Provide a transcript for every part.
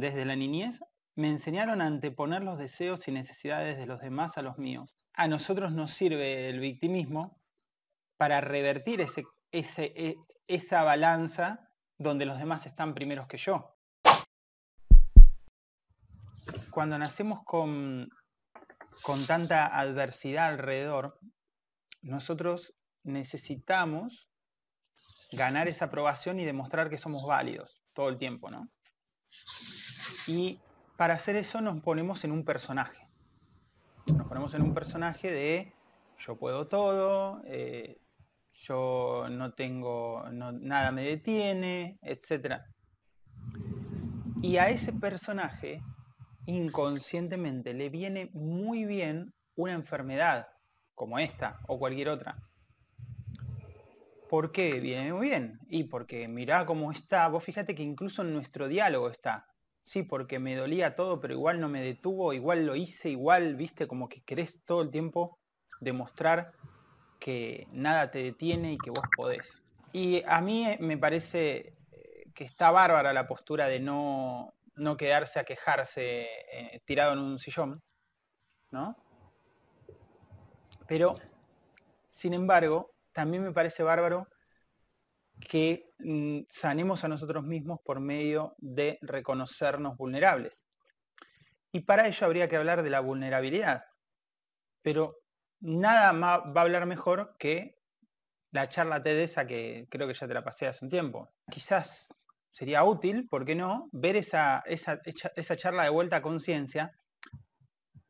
desde la niñez, me enseñaron a anteponer los deseos y necesidades de los demás a los míos. A nosotros nos sirve el victimismo para revertir ese, e, esa balanza donde los demás están primeros que yo. Cuando nacemos con, con tanta adversidad alrededor, nosotros necesitamos ganar esa aprobación y demostrar que somos válidos todo el tiempo, ¿no? Y para hacer eso nos ponemos en un personaje. Nos ponemos en un personaje de yo puedo todo, eh, yo no tengo, nada me detiene, etc. Y a ese personaje inconscientemente le viene muy bien una enfermedad como esta o cualquier otra. ¿Por qué viene muy bien? Y porque mirá cómo está, vos fíjate que incluso en nuestro diálogo está. Sí, porque me dolía todo, pero igual no me detuvo, igual lo hice, igual, viste, como que querés todo el tiempo demostrar que nada te detiene y que vos podés. Y a mí eh, me parece eh, que está bárbara la postura de no, no quedarse a quejarse eh, tirado en un sillón, ¿no? Pero, sin embargo, también me parece bárbaro que mm, sanemos a nosotros mismos por medio de reconocernos vulnerables. Y para ello habría que hablar de la vulnerabilidad. Pero nada más va a hablar mejor que la charla TED esa que creo que ya te la pasé hace un tiempo. Quizás sería útil, ¿por qué no?, ver esa, esa, esa charla de vuelta a conciencia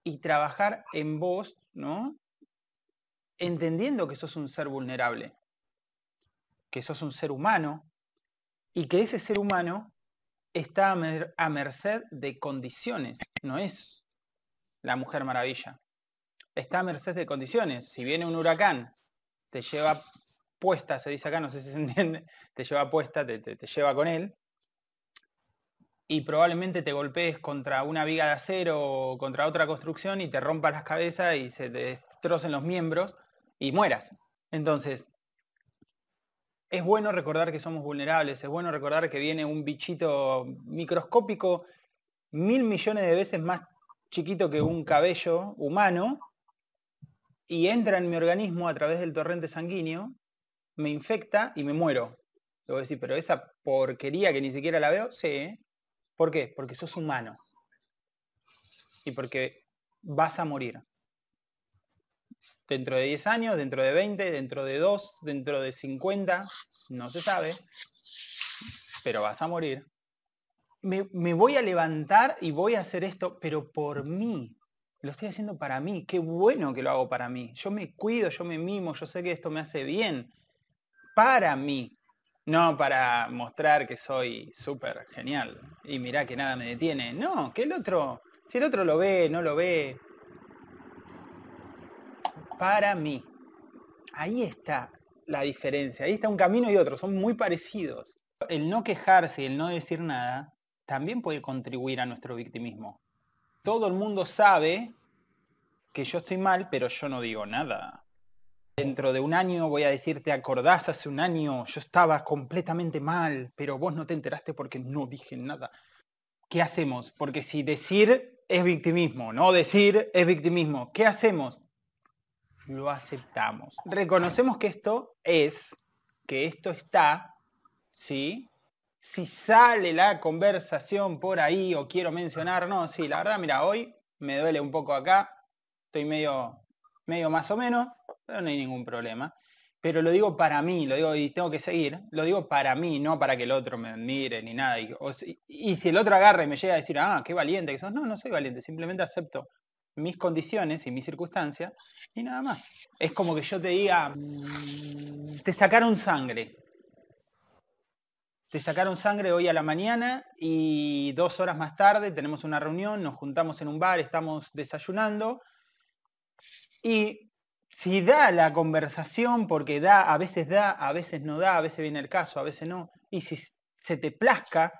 y trabajar en vos, ¿no? Entendiendo que sos un ser vulnerable, que sos un ser humano y que ese ser humano está a merced de condiciones, no es la mujer maravilla está a merced de condiciones. Si viene un huracán, te lleva puesta, se dice acá, no sé si se entiende, te lleva puesta, te, lleva con él, y probablemente te golpees contra una viga de acero o contra otra construcción y te rompas las cabezas y se te destrocen los miembros y mueras. Entonces, es bueno recordar que somos vulnerables, es bueno recordar que viene un bichito microscópico mil millones de veces más chiquito que un cabello humano y entra en mi organismo a través del torrente sanguíneo, me infecta y me muero. Le voy a decir, pero esa porquería que ni siquiera la veo, sí. ¿Por qué? Porque sos humano. Y porque vas a morir. Dentro de 10 años, dentro de 20, dentro de 2, dentro de 50, no se sabe, pero vas a morir. Me, voy a levantar y voy a hacer esto, pero por mí, lo estoy haciendo para mí, qué bueno que lo hago para mí. Yo me cuido, yo me mimo, yo sé que esto me hace bien. Para mí, no para mostrar que soy súper genial y mirá que nada me detiene. No, que el otro, si el otro lo ve, no lo ve. Para mí. Ahí está la diferencia, ahí está un camino y otro, son muy parecidos. El no quejarse y el no decir nada también puede contribuir a nuestro victimismo todo el mundo sabe que yo estoy mal, pero yo no digo nada. Dentro de un año voy a decir, ¿te acordás hace un año? Yo estaba completamente mal, pero vos no te enteraste porque no dije nada. ¿Qué hacemos? Porque si decir es victimismo, no decir es victimismo, ¿qué hacemos? Lo aceptamos. Reconocemos que esto es, que esto está, ¿sí? si sale la conversación por ahí o quiero mencionar, no, sí, la verdad, mira, hoy me duele un poco acá, estoy medio, medio más o menos, pero no hay ningún problema. Pero lo digo para mí, lo digo y tengo que seguir, lo digo para mí, no para que el otro me admire ni nada. Y, si el otro agarra y me llega a decir, ah, qué valiente que no, no soy valiente, simplemente acepto mis condiciones y mis circunstancias y nada más. Es como que yo te diga, mm, te sacaron sangre, te sacaron sangre hoy a la mañana y dos horas más tarde tenemos una reunión, nos juntamos en un bar, estamos desayunando y si da la conversación, porque da, a veces da, a veces no da, a veces viene el caso, a veces no, y si se te plazca,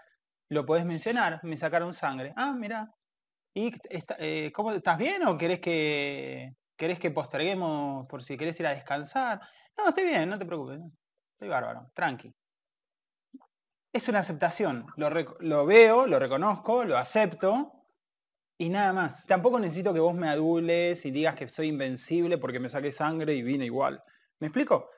lo podés mencionar, me sacaron sangre. Ah, mira, ¿y eh, cómo estás bien o querés que querés que posterguemos por si querés ir a descansar? No, estoy bien, no te preocupes, estoy bárbaro, tranqui es una aceptación. Lo, veo, lo reconozco, lo acepto y nada más. Tampoco necesito que vos me adules y digas que soy invencible porque me saqué sangre y vine igual. ¿Me explico?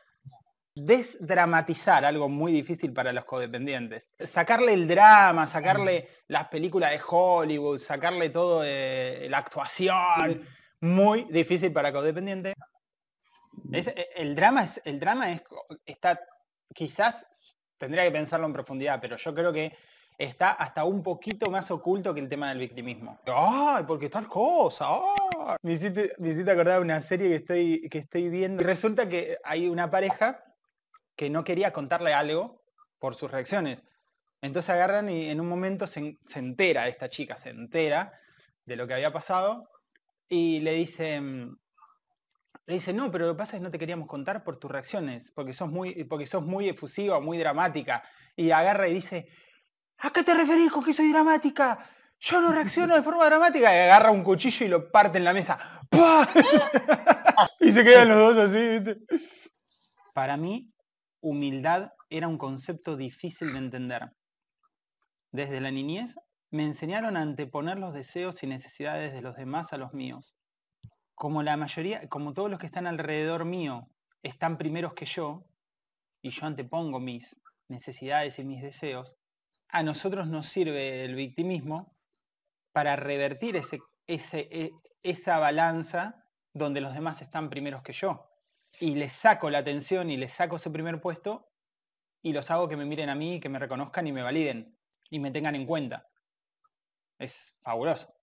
Desdramatizar algo muy difícil para los codependientes. Sacarle el drama, sacarle las películas de Hollywood, sacarle todo eh, la actuación. Muy difícil para codependientes. Eh, el drama es, el drama es, está, quizás tendría que pensarlo en profundidad, pero yo creo que está hasta un poquito más oculto que el tema del victimismo. ¡Ay, porque tal cosa! Me, hiciste, acordar de una serie que estoy, que estoy viendo. Y resulta que hay una pareja que no quería contarle algo por sus reacciones. Entonces agarran y en un momento se, entera, esta chica se entera de lo que había pasado y le dice, le dice, no, pero lo que pasa es que no te queríamos contar por tus reacciones, porque sos muy, porque sos muy efusiva, muy dramática. Y agarra y dice, ¿A qué te referís con que soy dramática? Yo no reacciono de forma dramática. Y agarra un cuchillo y lo parte en la mesa. y se quedan los dos así. Para mí, humildad era un concepto difícil de entender. Desde la niñez me enseñaron a anteponer los deseos y necesidades de los demás a los míos. Como la mayoría, como todos los que están alrededor mío están primeros que yo, y yo antepongo mis necesidades y mis deseos, a nosotros nos sirve el victimismo para revertir e, esa balanza donde los demás están primeros que yo. Y les saco la atención y les saco ese primer puesto y los hago que me miren a mí, que me reconozcan y me validen y me tengan en cuenta. Es fabuloso.